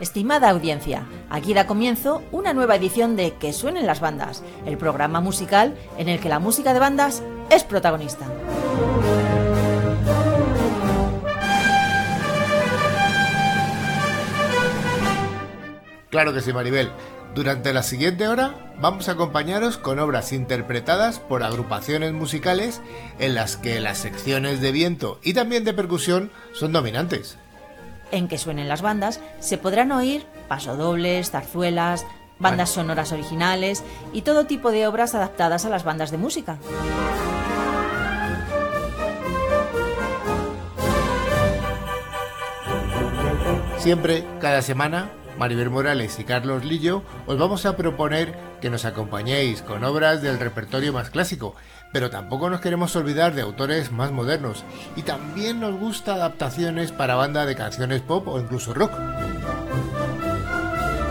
Estimada audiencia, aquí da comienzo una nueva edición de Que suenen las bandas, el programa musical en el que la música de bandas es protagonista. Claro que sí, Maribel. Durante la siguiente hora vamos a acompañaros con obras interpretadas por agrupaciones musicales en las que las secciones de viento y también de percusión son dominantes en que suenen las bandas, se podrán oír pasodobles, zarzuelas, bandas sonoras originales y todo tipo de obras adaptadas a las bandas de música. Siempre, cada semana, Maribel Morales y Carlos Lillo os vamos a proponer que nos acompañéis con obras del repertorio más clásico, pero tampoco nos queremos olvidar de autores más modernos y también nos gusta adaptaciones para banda de canciones pop o incluso rock.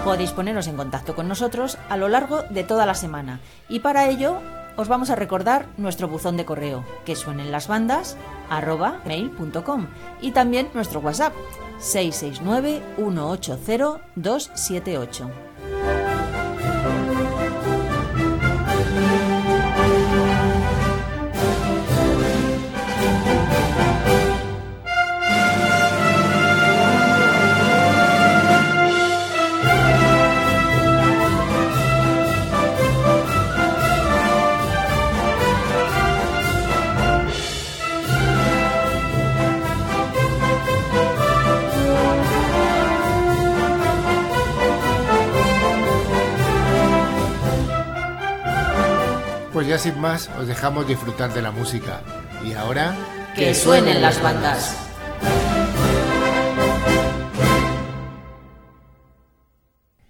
Podéis poneros en contacto con nosotros a lo largo de toda la semana y para ello os vamos a recordar nuestro buzón de correo que suenen las bandas arroba mail.com y también nuestro WhatsApp 669 180 278. Ya sin más os dejamos disfrutar de la música. Y ahora... Que suenen las bandas.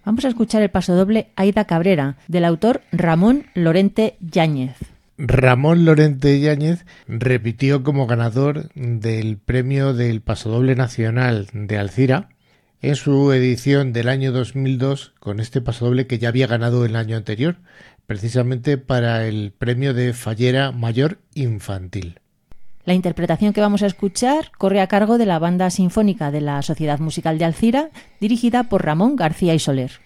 Vamos a escuchar el paso doble Aida Cabrera, del autor Ramón Lorente Yáñez. Ramón Lorente Yáñez repitió como ganador del premio del Pasodoble Nacional de Alcira en su edición del año 2002 con este pasodoble que ya había ganado el año anterior, precisamente para el premio de Fallera Mayor Infantil. La interpretación que vamos a escuchar corre a cargo de la Banda Sinfónica de la Sociedad Musical de Alcira, dirigida por Ramón García y Soler.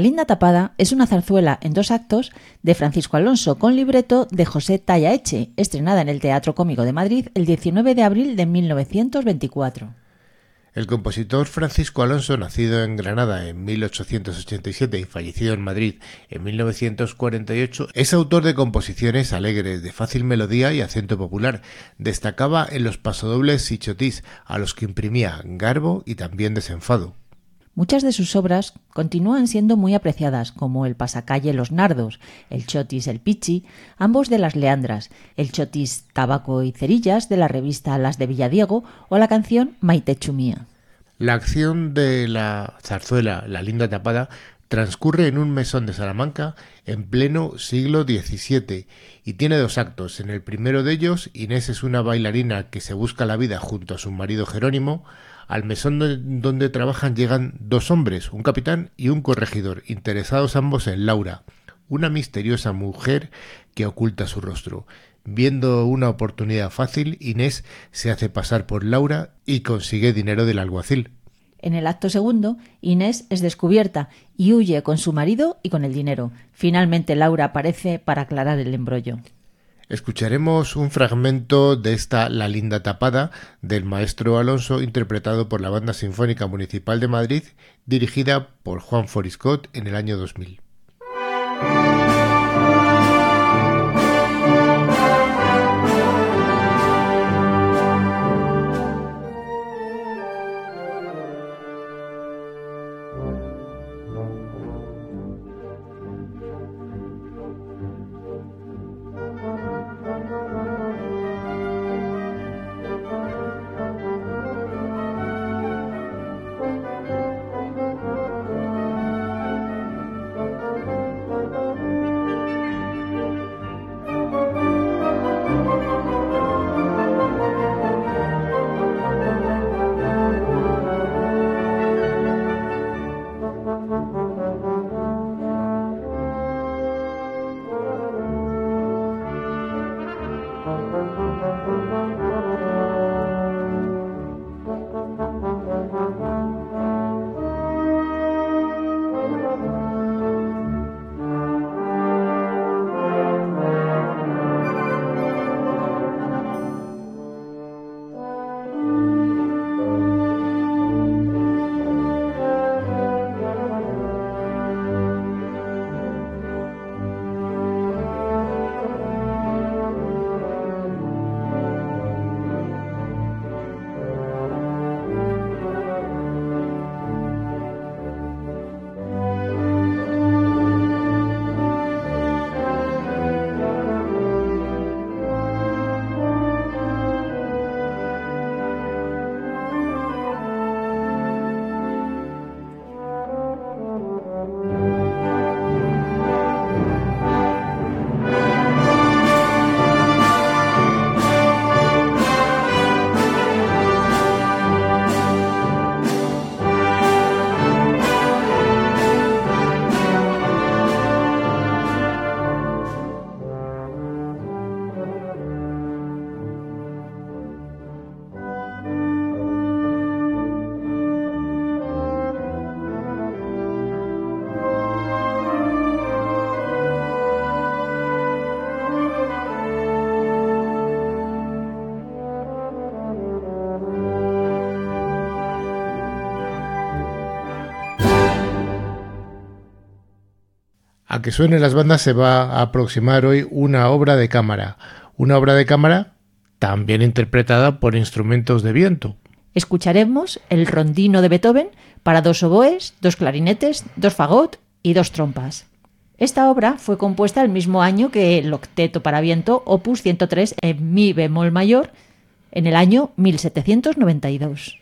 La linda tapada es una zarzuela en dos actos de Francisco Alonso con libreto de José Tallaeche, estrenada en el Teatro Cómico de Madrid el 19 de abril de 1924. El compositor Francisco Alonso, nacido en Granada en 1887 y fallecido en Madrid en 1948, es autor de composiciones alegres, de fácil melodía y acento popular. Destacaba en los pasodobles y chotís, a los que imprimía garbo y también desenfado. Muchas de sus obras continúan siendo muy apreciadas, como el pasacalle Los Nardos, el chotis El Pichi, ambos de las Leandras, el chotis Tabaco y Cerillas de la revista Las de Villadiego o la canción Maite Chumía. La acción de la zarzuela La Linda Tapada transcurre en un mesón de Salamanca en pleno siglo XVII y tiene dos actos. En el primero de ellos, Inés es una bailarina que se busca la vida junto a su marido Jerónimo, al mesón donde trabajan llegan dos hombres, un capitán y un corregidor, interesados ambos en Laura, una misteriosa mujer que oculta su rostro. Viendo una oportunidad fácil, Inés se hace pasar por Laura y consigue dinero del alguacil. En el acto segundo, Inés es descubierta y huye con su marido y con el dinero. Finalmente Laura aparece para aclarar el embrollo. Escucharemos un fragmento de esta La linda tapada del maestro Alonso interpretado por la Banda Sinfónica Municipal de Madrid dirigida por Juan Foriscott en el año 2000. Que suenen las bandas se va a aproximar hoy una obra de cámara, una obra de cámara también interpretada por instrumentos de viento. Escucharemos el rondino de Beethoven para dos oboes, dos clarinetes, dos fagot y dos trompas. Esta obra fue compuesta el mismo año que el octeto para viento opus 103 en mi bemol mayor en el año 1792.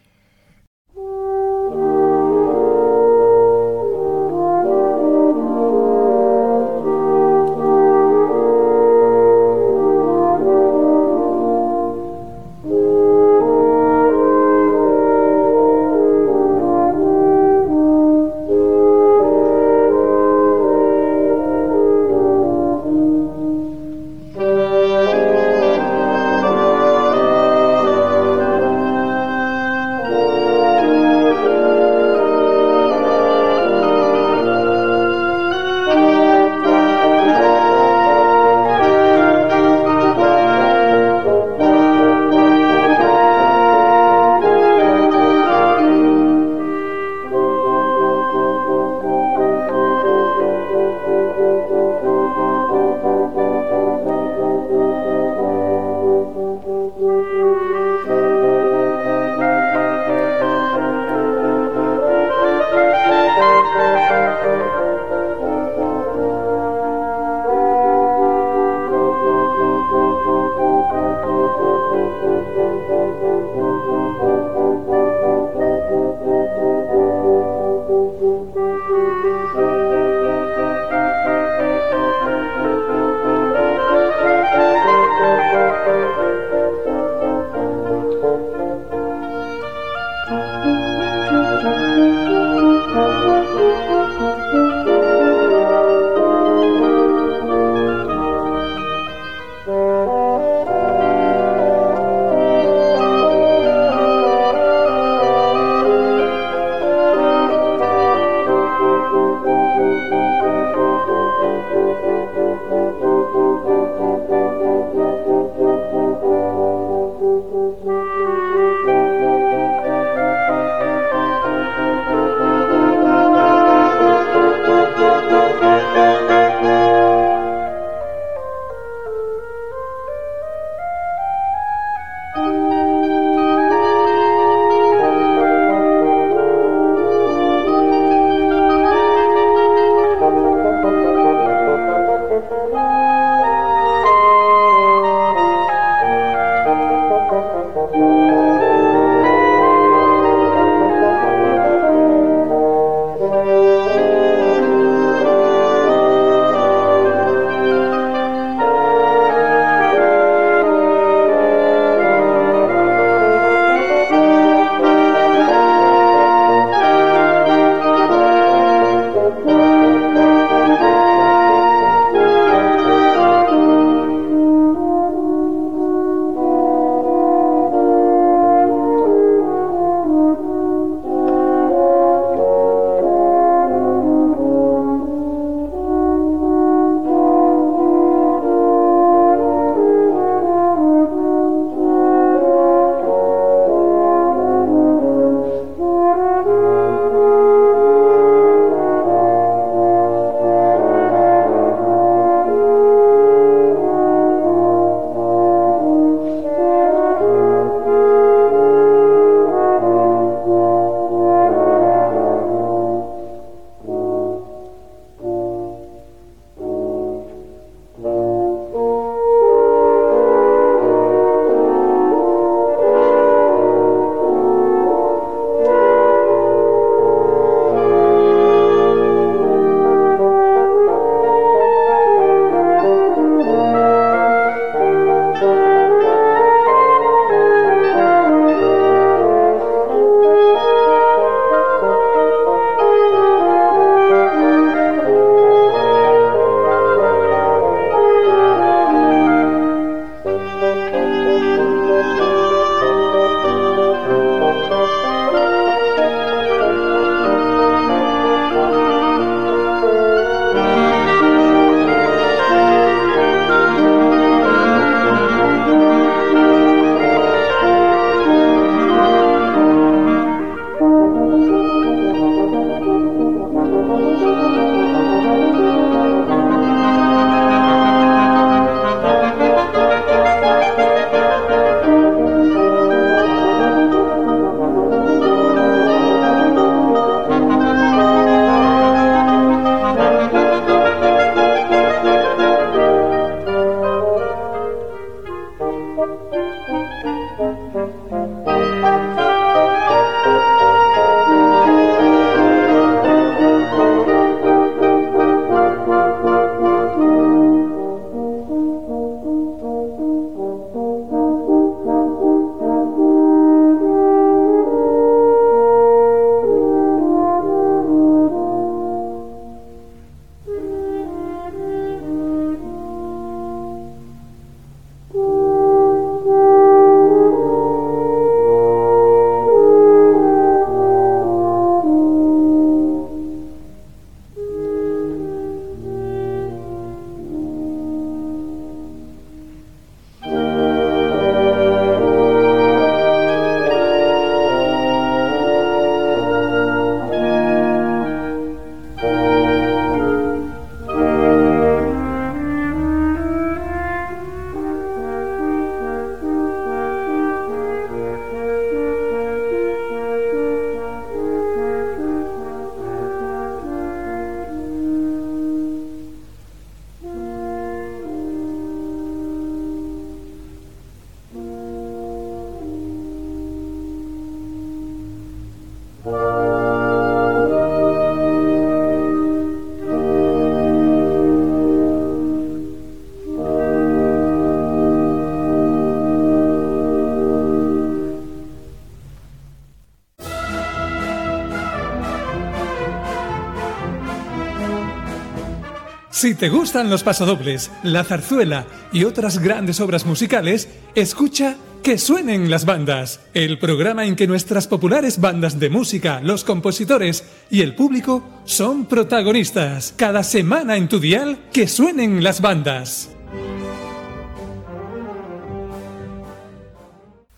Si te gustan los pasodobles, la zarzuela y otras grandes obras musicales, escucha Que suenen las bandas, el programa en que nuestras populares bandas de música, los compositores y el público son protagonistas. Cada semana en tu dial, Que suenen las bandas.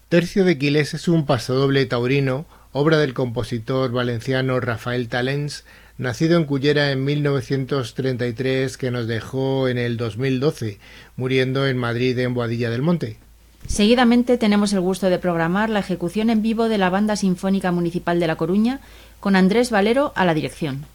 Tercio de Quiles es un pasodoble taurino, obra del compositor valenciano Rafael Talens, nacido en Cullera en 1933, que nos dejó en el 2012, muriendo en Madrid en Boadilla del Monte. Seguidamente tenemos el gusto de programar la ejecución en vivo de la Banda Sinfónica Municipal de La Coruña, con Andrés Valero a la dirección.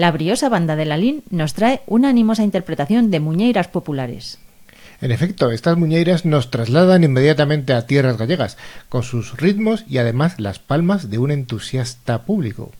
La briosa banda de Lalín nos trae una animosa interpretación de muñeiras populares. En efecto, estas muñeiras nos trasladan inmediatamente a tierras gallegas, con sus ritmos y además las palmas de un entusiasta público.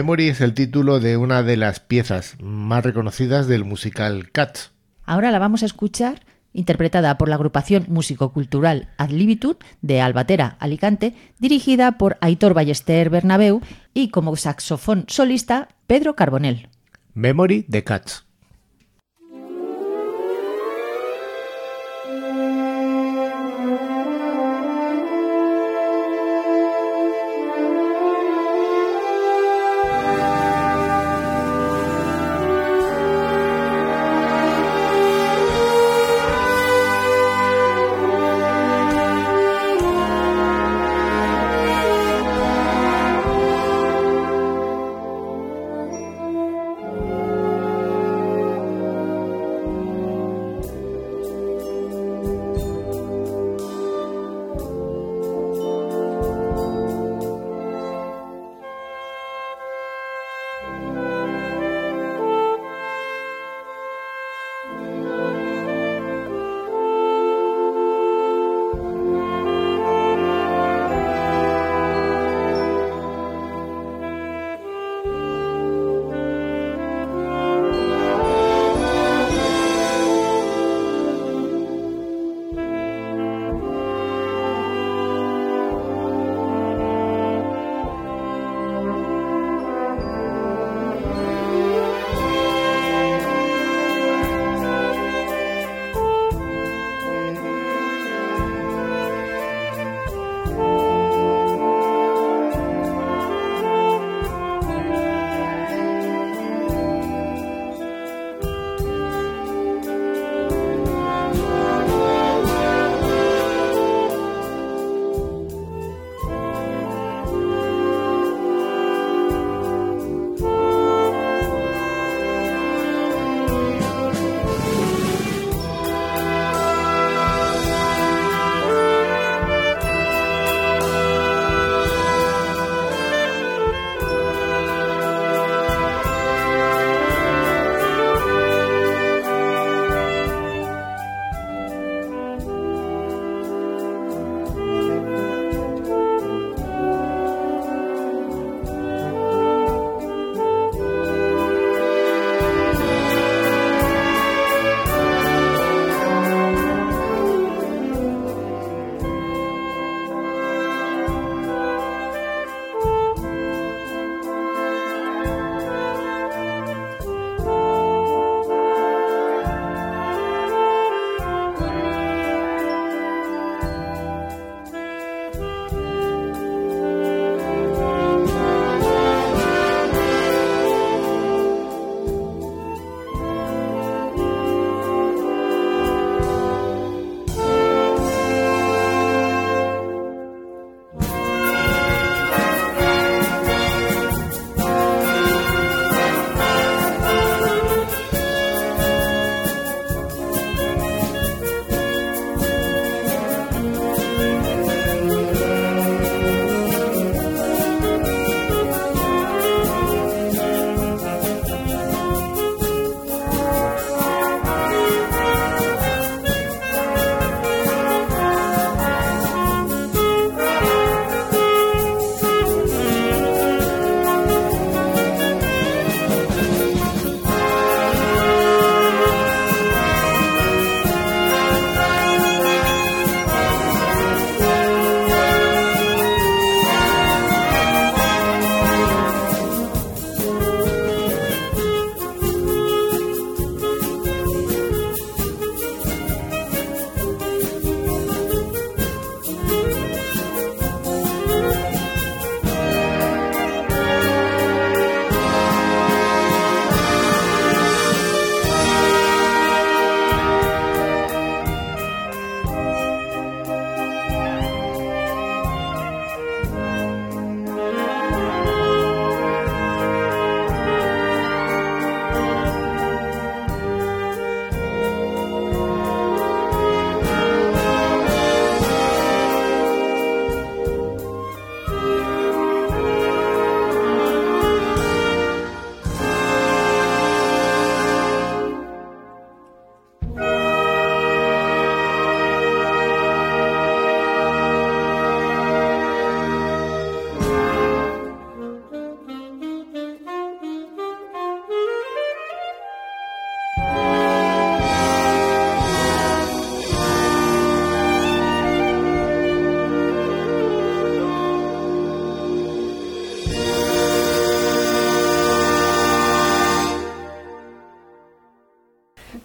Memory es el título de una de las piezas más reconocidas del musical Cats. Ahora la vamos a escuchar interpretada por la agrupación músico-cultural Ad Libitum de Albatera, Alicante, dirigida por Aitor Ballester Bernabeu y como saxofón solista Pedro Carbonell. Memory de Cats.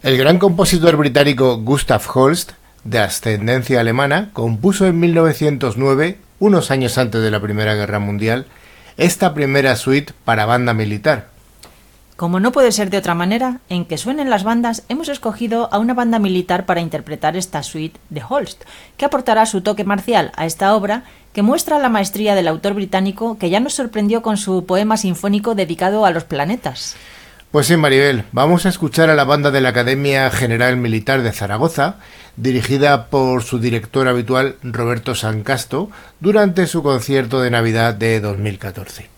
El gran compositor británico Gustav Holst, de ascendencia alemana, compuso en 1909, unos años antes de la Primera Guerra Mundial, esta primera suite para banda militar. Como no puede ser de otra manera, en que suenen las bandas hemos escogido a una banda militar para interpretar esta suite de Holst, que aportará su toque marcial a esta obra que muestra la maestría del autor británico que ya nos sorprendió con su poema sinfónico dedicado a los planetas. Pues sí, Maribel, vamos a escuchar a la banda de la Academia General Militar de Zaragoza, dirigida por su director habitual Roberto Sancasto, durante su concierto de Navidad de 2014.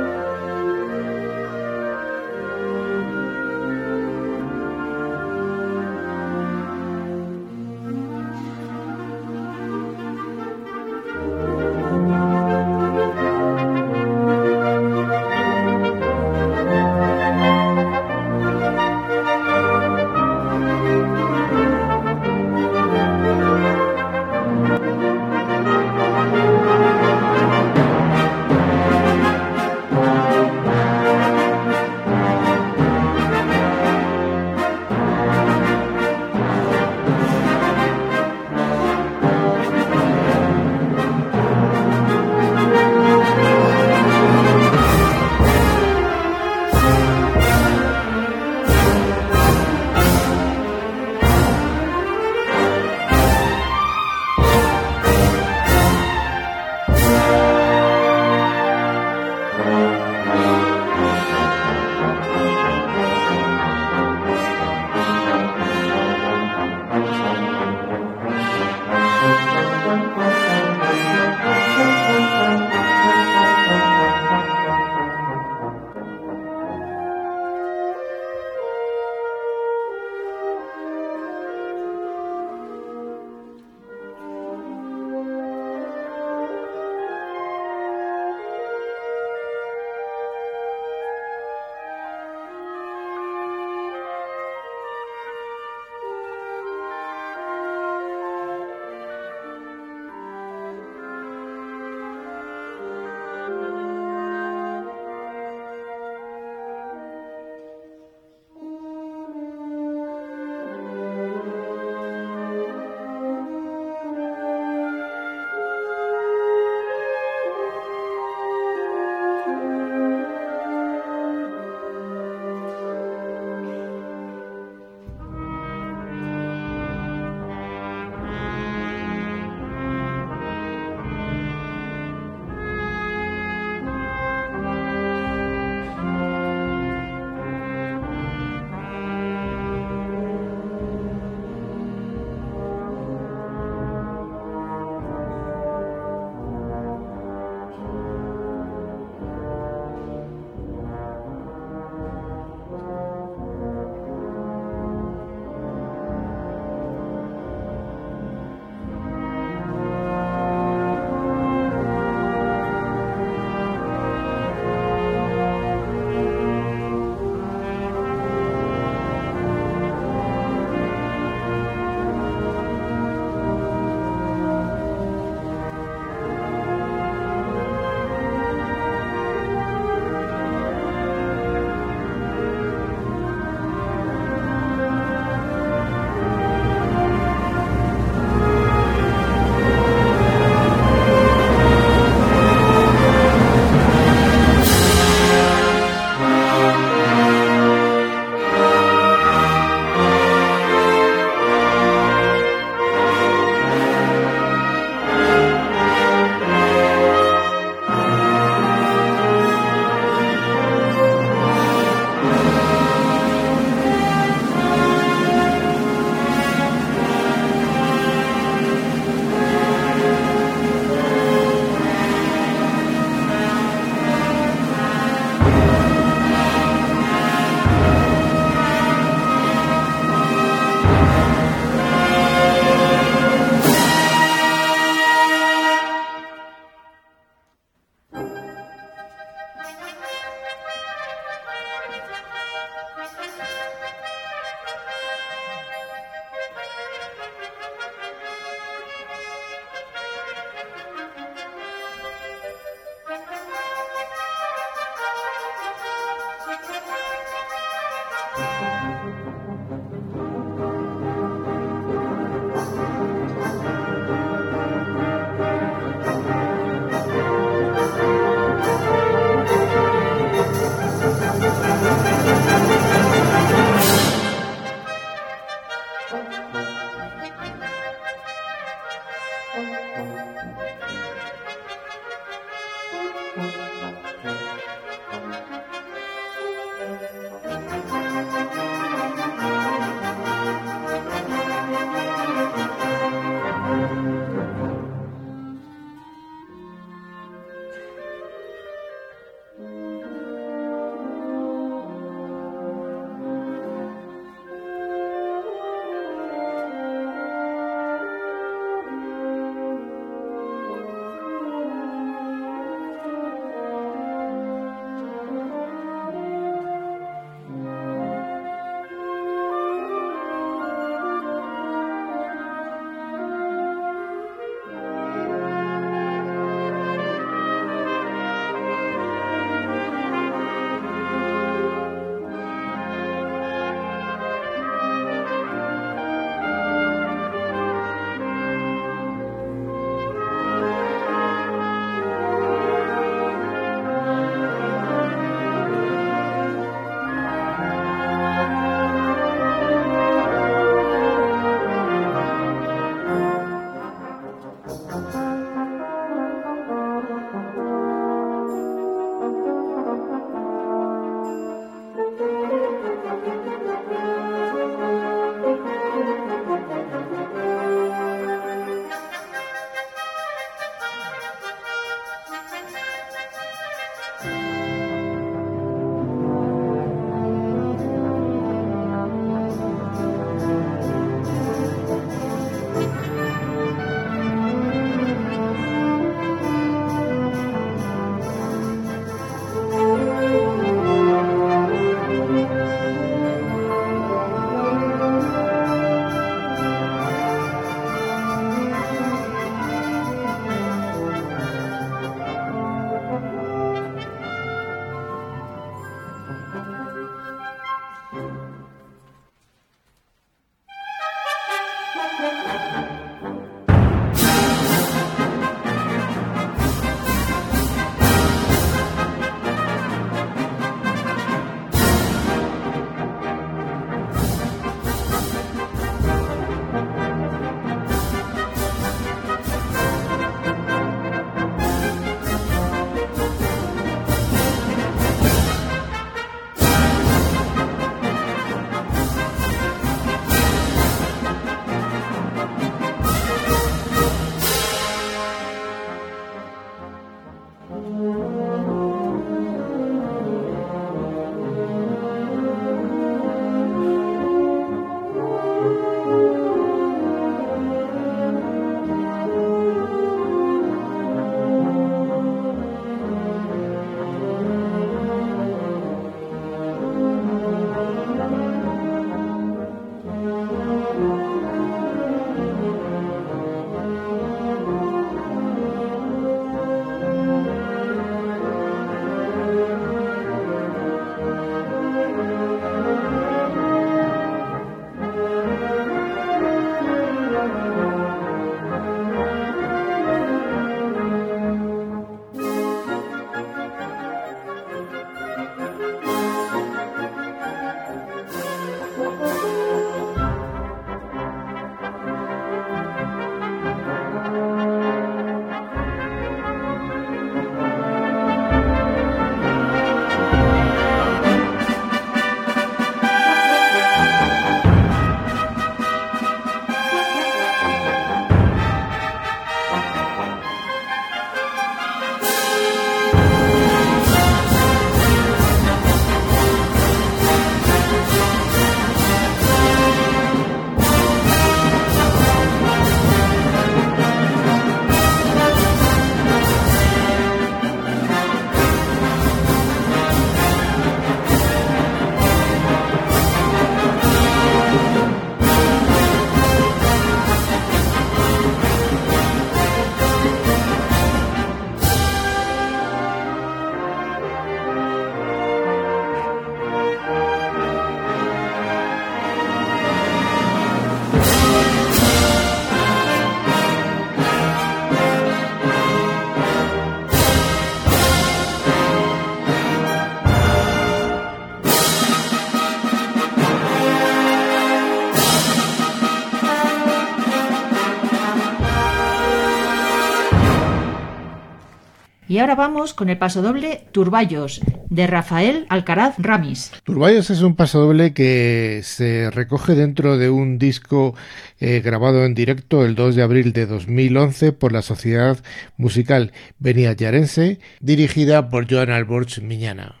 Y ahora vamos con el pasodoble Turballos de Rafael Alcaraz Ramis. Turballos es un pasodoble que se recoge dentro de un disco eh, grabado en directo el 2 de abril de 2011 por la Sociedad Musical Yarense, dirigida por Joan Alborch Miñana.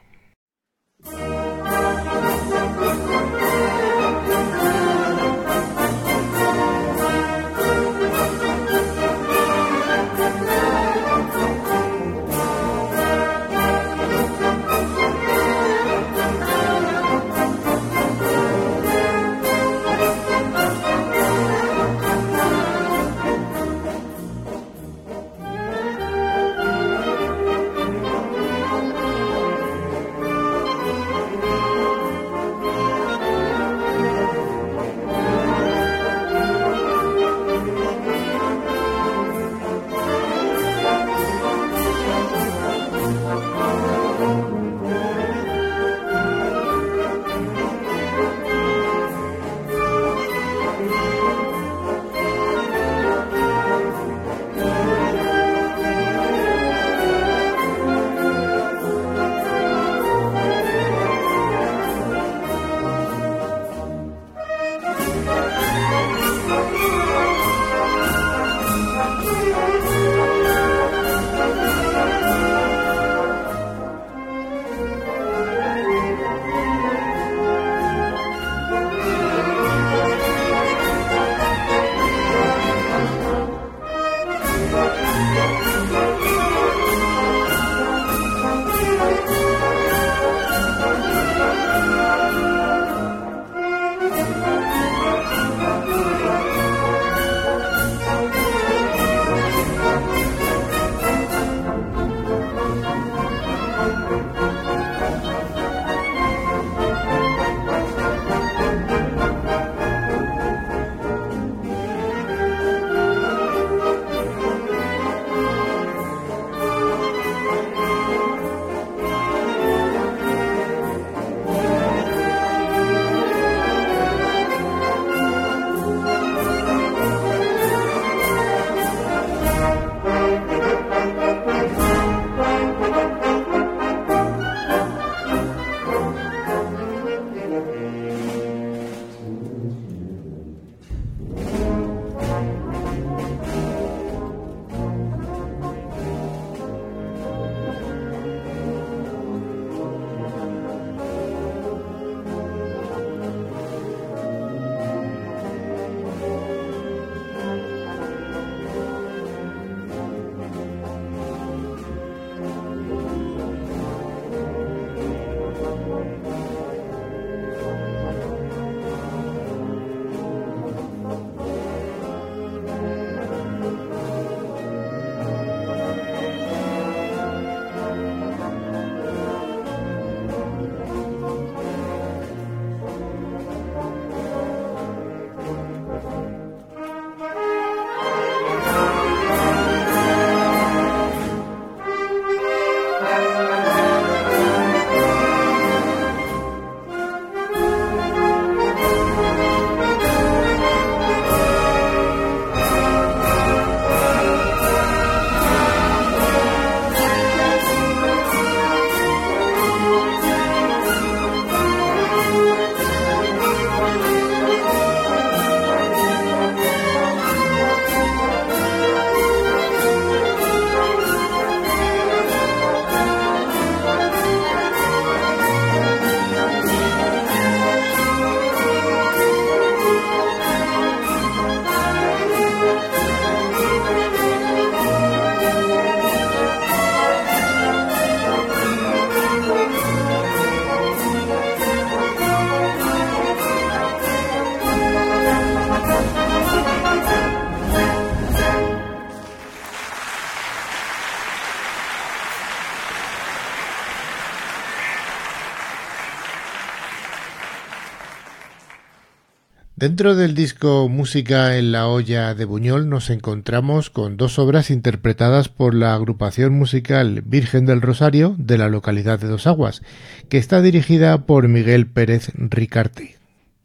Dentro del disco Música en la olla de Buñol nos encontramos con dos obras interpretadas por la agrupación musical Virgen del Rosario de la localidad de Dos Aguas, que está dirigida por Miguel Pérez Ricarte.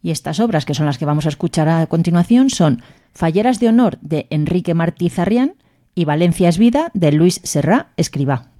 Y estas obras, que son las que vamos a escuchar a continuación, son Falleras de Honor de Enrique Martí Zarrián y Valencia es Vida de Luis Serrá Escribá.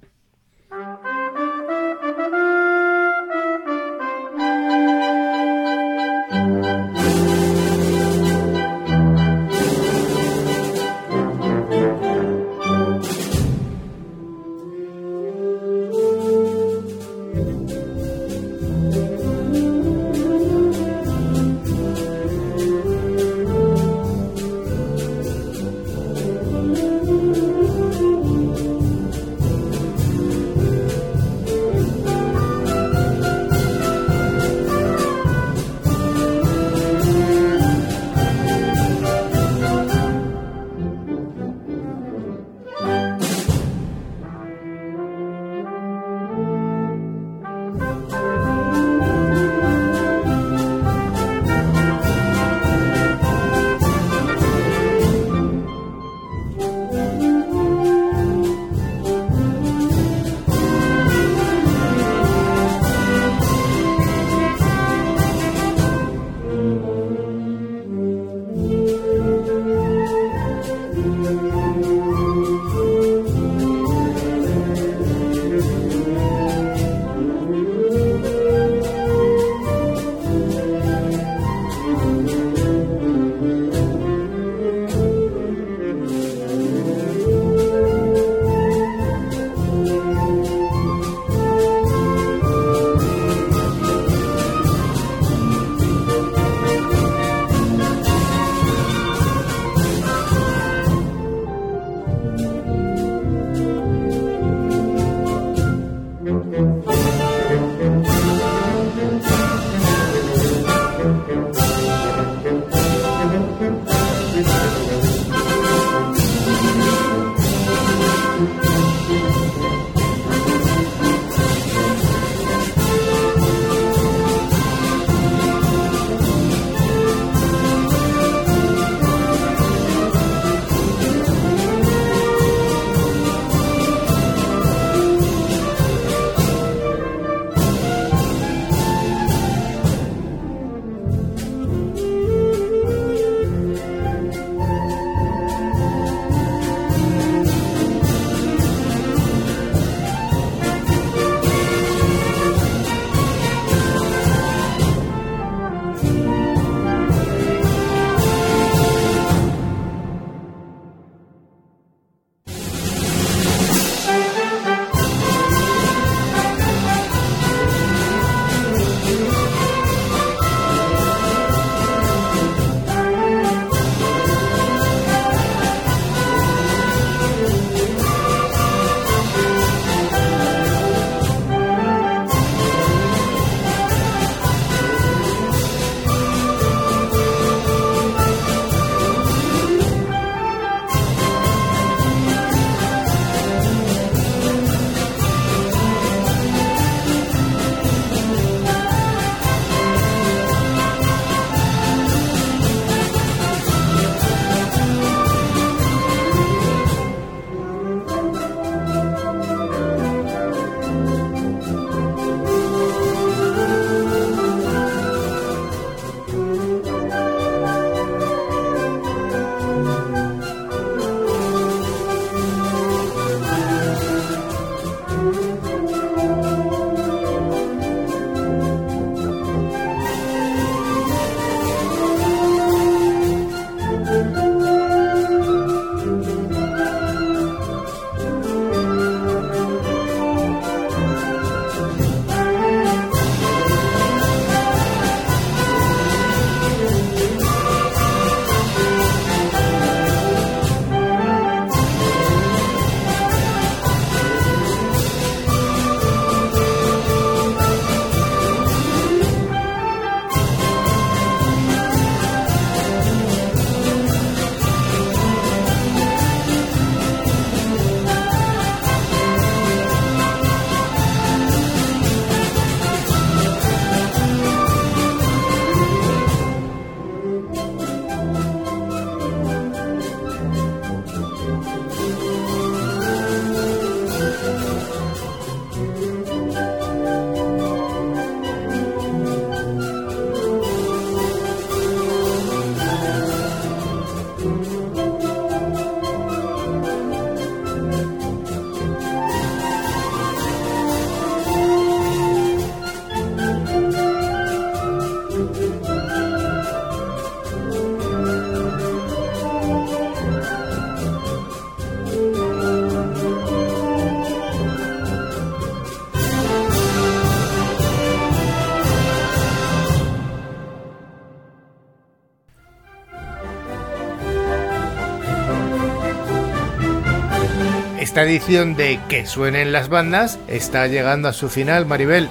Esta edición de Que suenen las bandas está llegando a su final, Maribel.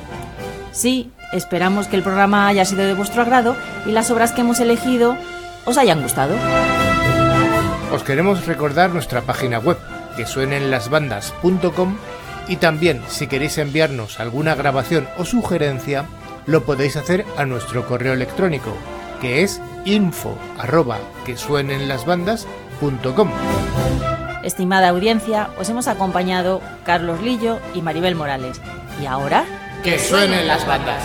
Sí, esperamos que el programa haya sido de vuestro agrado y las obras que hemos elegido os hayan gustado. Os queremos recordar nuestra página web, que suenenlasbandas.com y también si queréis enviarnos alguna grabación o sugerencia, lo podéis hacer a nuestro correo electrónico, que es info arroba que Estimada audiencia, os hemos acompañado Carlos Lillo y Maribel Morales. Y ahora... Que suenen las bandas.